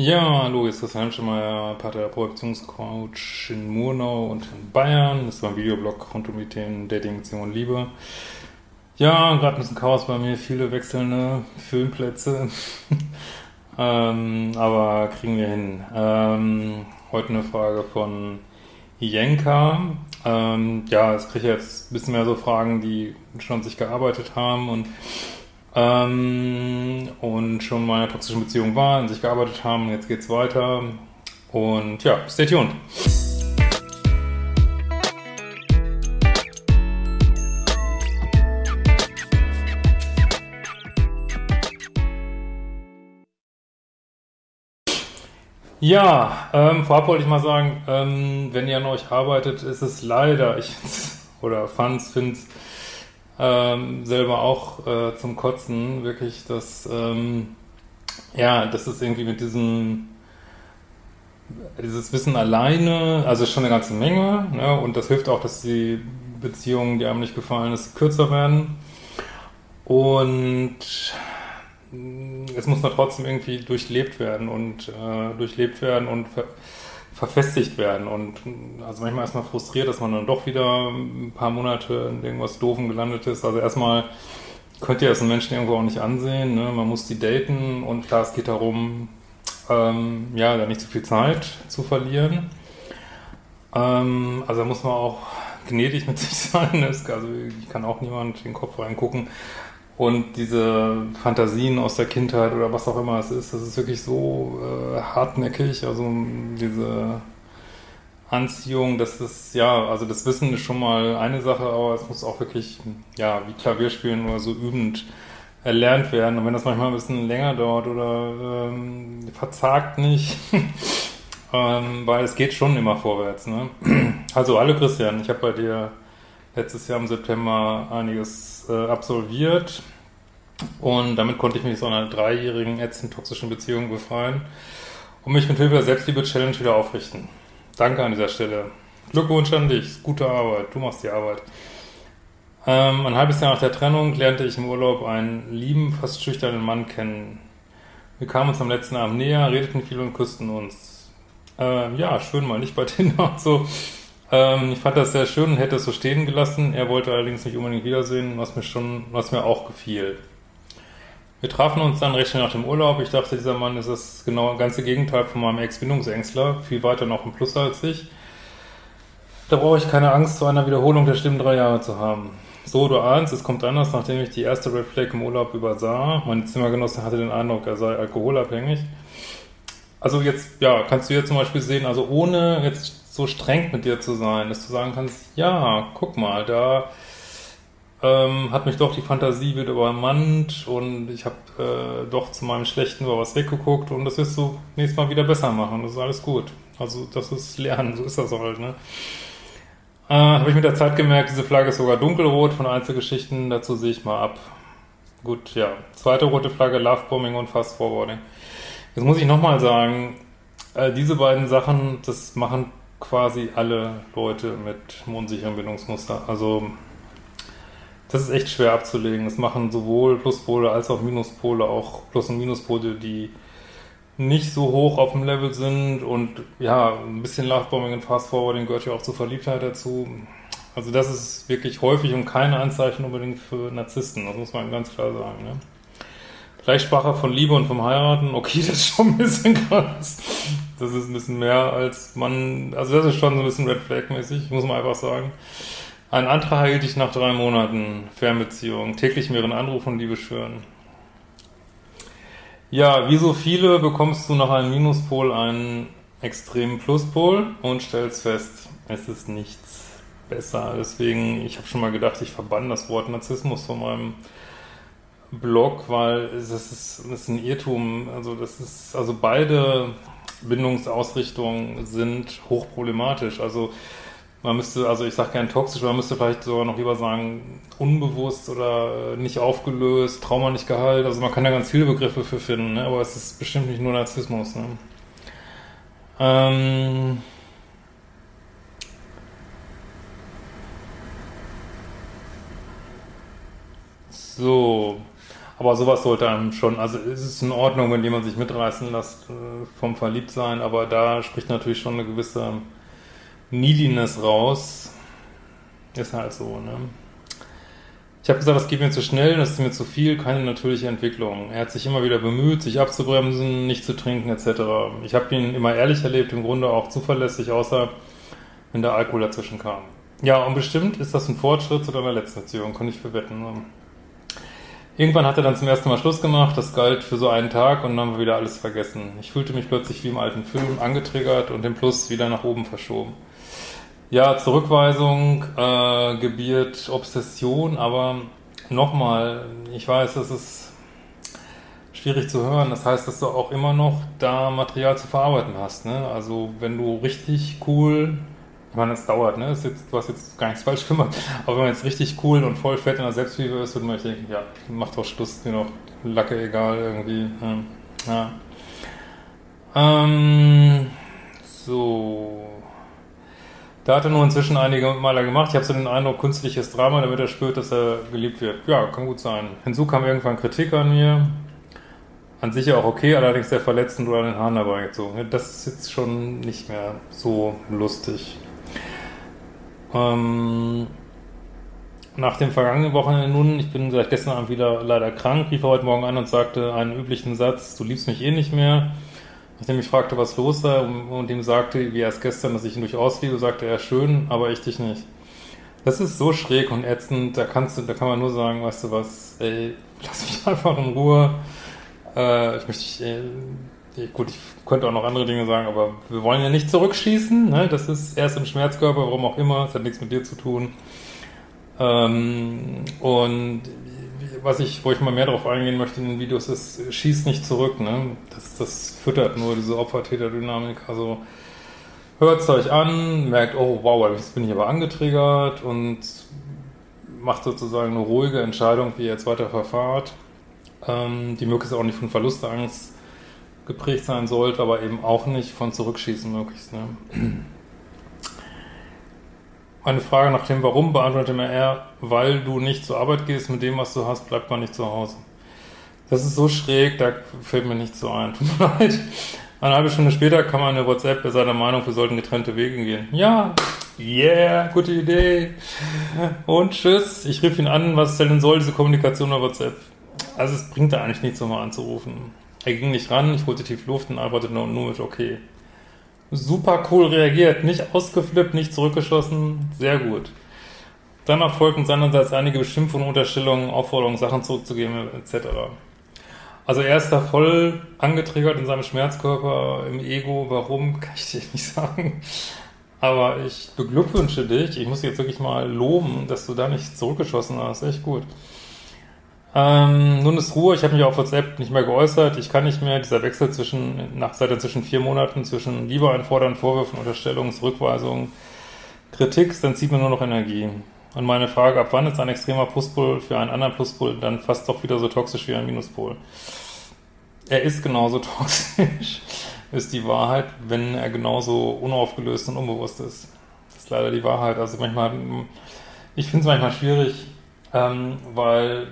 Ja, hallo, hier ist Christian Schemeier, Paartherapeutionscoach in Murnau und in Bayern. Das war ein Videoblog rund um die Themen Dating, Beziehung und Liebe. Ja, gerade ein bisschen Chaos bei mir, viele wechselnde Filmplätze. ähm, aber kriegen wir hin. Ähm, heute eine Frage von Jenka. Ähm, ja, es kriege jetzt ein bisschen mehr so Fragen, die schon sich gearbeitet haben und ähm, und schon mal in einer toxischen Beziehung waren, an sich gearbeitet haben. Jetzt geht's weiter. Und ja, stay tuned. Ja, ähm, vorab wollte ich mal sagen, ähm, wenn ihr an euch arbeitet, ist es leider, ich oder fand's, find's ähm, selber auch äh, zum Kotzen, wirklich, dass ähm, ja, das ist irgendwie mit diesem dieses Wissen alleine, also schon eine ganze Menge, ne, und das hilft auch, dass die Beziehungen, die einem nicht gefallen ist, kürzer werden. Und es muss noch trotzdem irgendwie durchlebt werden und äh, durchlebt werden und verfestigt werden. Und also manchmal ist man frustriert, dass man dann doch wieder ein paar Monate in irgendwas Doofen gelandet ist. Also erstmal könnt ihr das einen Menschen irgendwo auch nicht ansehen. Ne? Man muss die daten und klar, es geht darum, ähm, ja, da nicht zu viel Zeit zu verlieren. Ähm, also da muss man auch gnädig mit sich sein. Also ich kann auch niemand den Kopf reingucken. Und diese Fantasien aus der Kindheit oder was auch immer es ist, das ist wirklich so äh, hartnäckig. Also diese Anziehung, das ist, ja, also das Wissen ist schon mal eine Sache, aber es muss auch wirklich, ja, wie Klavierspielen oder so übend erlernt werden. Und wenn das manchmal ein bisschen länger dauert oder ähm, verzagt nicht, ähm, weil es geht schon immer vorwärts. Ne? Also hallo Christian, ich habe bei dir letztes Jahr im September einiges äh, absolviert und damit konnte ich mich aus einer dreijährigen ätzend toxischen Beziehung befreien und mich mit Hilfe der Selbstliebe-Challenge wieder aufrichten. Danke an dieser Stelle. Glückwunsch an dich, gute Arbeit, du machst die Arbeit. Ähm, ein halbes Jahr nach der Trennung lernte ich im Urlaub einen lieben, fast schüchternen Mann kennen. Wir kamen uns am letzten Abend näher, redeten viel und küssten uns. Ähm, ja, schön mal nicht bei Tinder und so. Ähm, ich fand das sehr schön und hätte es so stehen gelassen. Er wollte allerdings nicht unbedingt wiedersehen, was mir schon, was mir auch gefiel. Wir trafen uns dann recht schnell nach dem Urlaub. Ich dachte, dieser Mann ist das genau ganze Gegenteil von meinem Ex-Bindungsängstler, viel weiter noch im Plus als ich. Da brauche ich keine Angst, zu einer Wiederholung der schlimmen drei Jahre zu haben. So, du ahnst, es kommt anders, nachdem ich die erste Red Flag im Urlaub übersah. Meine Zimmergenosse hatte den Eindruck, er sei alkoholabhängig. Also jetzt, ja, kannst du hier zum Beispiel sehen, also ohne jetzt so streng mit dir zu sein, dass du sagen kannst, ja, guck mal, da ähm, hat mich doch die Fantasie wieder übermannt und ich habe äh, doch zu meinem Schlechten über was weggeguckt und das wirst du nächstes Mal wieder besser machen. Das ist alles gut. Also das ist Lernen, so ist das halt, ne? Äh, habe ich mit der Zeit gemerkt, diese Flagge ist sogar dunkelrot von Einzelgeschichten, dazu sehe ich mal ab. Gut, ja. Zweite rote Flagge, Lovebombing und Fast Forwarding. Jetzt muss ich nochmal sagen, äh, diese beiden Sachen, das machen quasi alle Leute mit einem Bindungsmuster. Also das ist echt schwer abzulegen. Das machen sowohl Pluspole als auch Minuspole, auch Plus- und Minuspole, die nicht so hoch auf dem Level sind und ja, ein bisschen Lovebombing und Fast Forwarding gehört ja auch zur Verliebtheit dazu. Also das ist wirklich häufig und keine Anzeichen unbedingt für Narzissten, das muss man ganz klar sagen. Ne? Vielleicht sprach er von Liebe und vom Heiraten, okay, das ist schon ein bisschen krass. Das ist ein bisschen mehr als man, also das ist schon so ein bisschen Red Flag mäßig, muss man einfach sagen. Ein Antrag erhielt ich nach drei Monaten Fernbeziehung, täglich mehreren Anrufen und Liebe schwören. Ja, wie so viele bekommst du nach einem Minuspol einen extremen Pluspol und stellst fest, es ist nichts besser. Deswegen, ich habe schon mal gedacht, ich verbann das Wort Narzissmus von meinem Blog, weil das ist, das ist ein Irrtum. Also das ist, also beide Bindungsausrichtungen sind hochproblematisch. Also man müsste, also ich sage gern toxisch, man müsste vielleicht sogar noch lieber sagen, unbewusst oder nicht aufgelöst, Trauma nicht geheilt. Also man kann da ganz viele Begriffe für finden, ne? aber es ist bestimmt nicht nur Narzissmus. Ne? Ähm so, aber sowas sollte einem schon, also es ist in Ordnung, wenn jemand sich mitreißen lässt äh, vom Verliebtsein, aber da spricht natürlich schon eine gewisse Neediness raus. Ist halt so, ne? Ich habe gesagt, das geht mir zu schnell, das ist mir zu viel, keine natürliche Entwicklung. Er hat sich immer wieder bemüht, sich abzubremsen, nicht zu trinken etc. Ich habe ihn immer ehrlich erlebt, im Grunde auch zuverlässig, außer wenn der Alkohol dazwischen kam. Ja, und bestimmt ist das ein Fortschritt zu deiner letzten Beziehung, kann ich verwetten. Irgendwann hat er dann zum ersten Mal Schluss gemacht, das galt für so einen Tag und dann haben wir wieder alles vergessen. Ich fühlte mich plötzlich wie im alten Film angetriggert und den Plus wieder nach oben verschoben. Ja, Zurückweisung äh, gebiert Obsession, aber nochmal, ich weiß, das ist schwierig zu hören. Das heißt, dass du auch immer noch da Material zu verarbeiten hast. Ne? Also wenn du richtig cool, ich meine, es dauert, ne? Ist jetzt, du hast jetzt gar nichts falsch gemacht, aber wenn man jetzt richtig cool und voll fett in der Selbstliebe ist, würde man denken, ja, mach doch Schluss, mir noch Lacke egal irgendwie. Ja. ja. Ähm, so. Da hat er nur inzwischen einige Maler gemacht. Ich habe so den Eindruck, künstliches Drama, damit er spürt, dass er geliebt wird. Ja, kann gut sein. Hinzu kam irgendwann Kritik an mir. An sich auch okay, allerdings sehr verletzend oder an den Haaren dabei gezogen. Das ist jetzt schon nicht mehr so lustig. Ähm, nach dem vergangenen Wochenende nun, ich bin seit gestern Abend wieder leider krank, rief er heute Morgen an und sagte einen üblichen Satz, du liebst mich eh nicht mehr. Nachdem ich fragte, was los sei und ihm sagte, wie erst gestern, dass ich ihn durchaus liebe, sagte er, schön, aber ich dich nicht. Das ist so schräg und ätzend, da kannst du, da kann man nur sagen, weißt du was, ey, lass mich einfach in Ruhe. Äh, ich möchte, äh, gut, ich könnte auch noch andere Dinge sagen, aber wir wollen ja nicht zurückschießen, ne? Das ist erst im Schmerzkörper, warum auch immer, es hat nichts mit dir zu tun. Ähm, und was ich, wo ich mal mehr darauf eingehen möchte in den Videos, ist, schießt nicht zurück, ne? Das, das füttert nur diese Opfer-Täter-Dynamik. Also hört es euch an, merkt, oh wow, jetzt bin ich aber angetriggert und macht sozusagen eine ruhige Entscheidung, wie ihr jetzt weiter verfahrt, ähm, die möglichst auch nicht von Verlustangst geprägt sein sollte, aber eben auch nicht von Zurückschießen möglichst. Ne? Eine Frage nach dem Warum beantwortete mir er, weil du nicht zur Arbeit gehst, mit dem, was du hast, bleibt man nicht zu Hause. Das ist so schräg, da fällt mir nichts so ein. Tut mir leid. Eine halbe Stunde später kam eine WhatsApp, er sei der Meinung, wir sollten getrennte Wege gehen. Ja, yeah, gute Idee. Und tschüss. Ich rief ihn an, was denn soll diese Kommunikation über WhatsApp? Also es bringt da eigentlich nichts, nochmal anzurufen. Er ging nicht ran, ich holte tief Luft und arbeitete nur, nur mit okay super cool reagiert, nicht ausgeflippt, nicht zurückgeschossen, sehr gut. Dann erfolgten seinerseits einige Beschimpfungen, Unterstellungen, Aufforderungen, Sachen zurückzugeben, etc. Also er ist da voll angetriggert in seinem Schmerzkörper, im Ego. Warum, kann ich dir nicht sagen. Aber ich beglückwünsche dich. Ich muss dich jetzt wirklich mal loben, dass du da nicht zurückgeschossen hast. Echt gut. Ähm, nun ist Ruhe, ich habe mich auf WhatsApp nicht mehr geäußert, ich kann nicht mehr, dieser Wechsel zwischen, nach seit zwischen vier Monaten, zwischen Liebe einfordern, Vorwürfen, Unterstellungen, Rückweisungen, Kritik, dann zieht mir nur noch Energie. Und meine Frage, ab wann ist ein extremer Pluspol für einen anderen Pluspol dann fast doch wieder so toxisch wie ein Minuspol? Er ist genauso toxisch, ist die Wahrheit, wenn er genauso unaufgelöst und unbewusst ist. Das ist leider die Wahrheit. Also manchmal, ich finde es manchmal schwierig, ähm, weil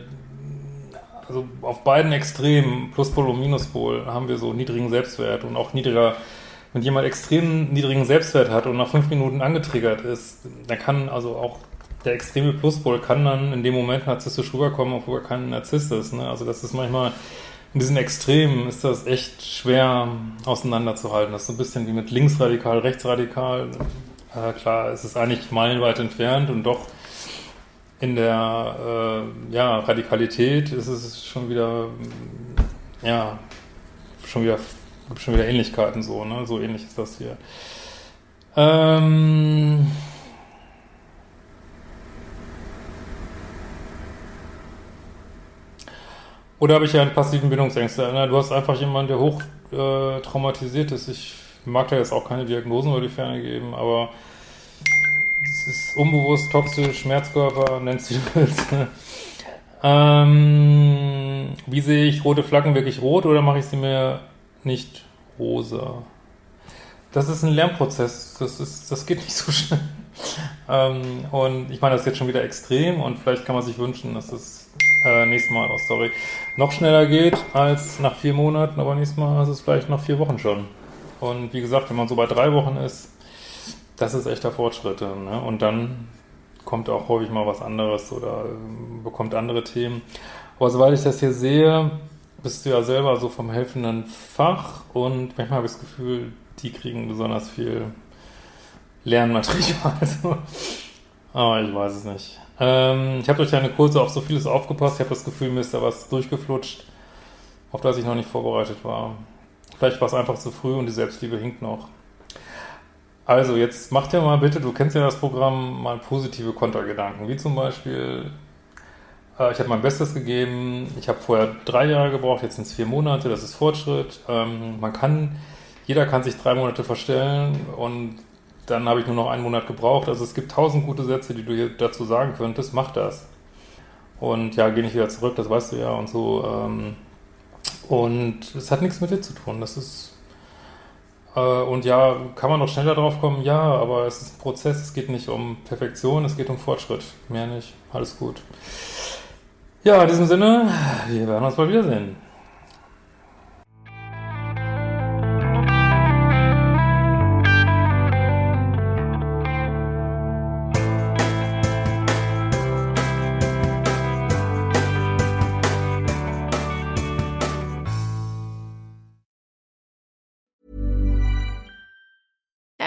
also auf beiden Extremen, Pluspol und Minuspol, haben wir so niedrigen Selbstwert und auch niedriger, wenn jemand extrem niedrigen Selbstwert hat und nach fünf Minuten angetriggert ist, dann kann also auch der extreme Pluspol kann dann in dem Moment narzisstisch rüberkommen, obwohl er kein Narzisst ist. Ne? Also das ist manchmal, in diesen Extremen ist das echt schwer auseinanderzuhalten. Das ist so ein bisschen wie mit linksradikal, rechtsradikal. Äh, klar, es ist eigentlich meilenweit entfernt und doch in der äh, ja, Radikalität ist es schon wieder, ja, schon wieder, gibt schon wieder Ähnlichkeiten so, ne? So ähnlich ist das hier. Ähm, Oder habe ich ja einen passiven Bindungsängste? Na, du hast einfach jemanden, der hoch äh, traumatisiert ist. Ich mag da jetzt auch keine Diagnosen über die Ferne geben, aber es ist unbewusst, toxisch, Schmerzkörper, nennst du willst. ähm, wie sehe ich rote Flaggen wirklich rot oder mache ich sie mir nicht rosa? Das ist ein Lernprozess. Das, ist, das geht nicht so schnell. ähm, und ich meine, das ist jetzt schon wieder extrem und vielleicht kann man sich wünschen, dass es äh, nächstes Mal, oh sorry, noch schneller geht als nach vier Monaten, aber nächstes Mal ist es vielleicht nach vier Wochen schon. Und wie gesagt, wenn man so bei drei Wochen ist, das ist echter Fortschritt. Ne? Und dann kommt auch häufig mal was anderes oder äh, bekommt andere Themen. Aber soweit ich das hier sehe, bist du ja selber so vom helfenden Fach und manchmal habe ich das Gefühl, die kriegen besonders viel Lernmaterial. Also, aber ich weiß es nicht. Ähm, ich habe durch deine Kurse auf so vieles aufgepasst. Ich habe das Gefühl, mir ist da was durchgeflutscht, auf das ich noch nicht vorbereitet war. Vielleicht war es einfach zu früh und die Selbstliebe hinkt noch. Also, jetzt mach dir mal bitte, du kennst ja das Programm, mal positive Kontergedanken. Wie zum Beispiel, äh, ich habe mein Bestes gegeben, ich habe vorher drei Jahre gebraucht, jetzt sind es vier Monate, das ist Fortschritt. Ähm, man kann, jeder kann sich drei Monate verstellen und dann habe ich nur noch einen Monat gebraucht. Also es gibt tausend gute Sätze, die du hier dazu sagen könntest, mach das. Und ja, geh nicht wieder zurück, das weißt du ja und so. Ähm, und es hat nichts mit dir zu tun. Das ist und ja, kann man noch schneller drauf kommen? Ja, aber es ist ein Prozess, es geht nicht um Perfektion, es geht um Fortschritt. Mehr nicht. Alles gut. Ja, in diesem Sinne, wir werden uns bald wiedersehen.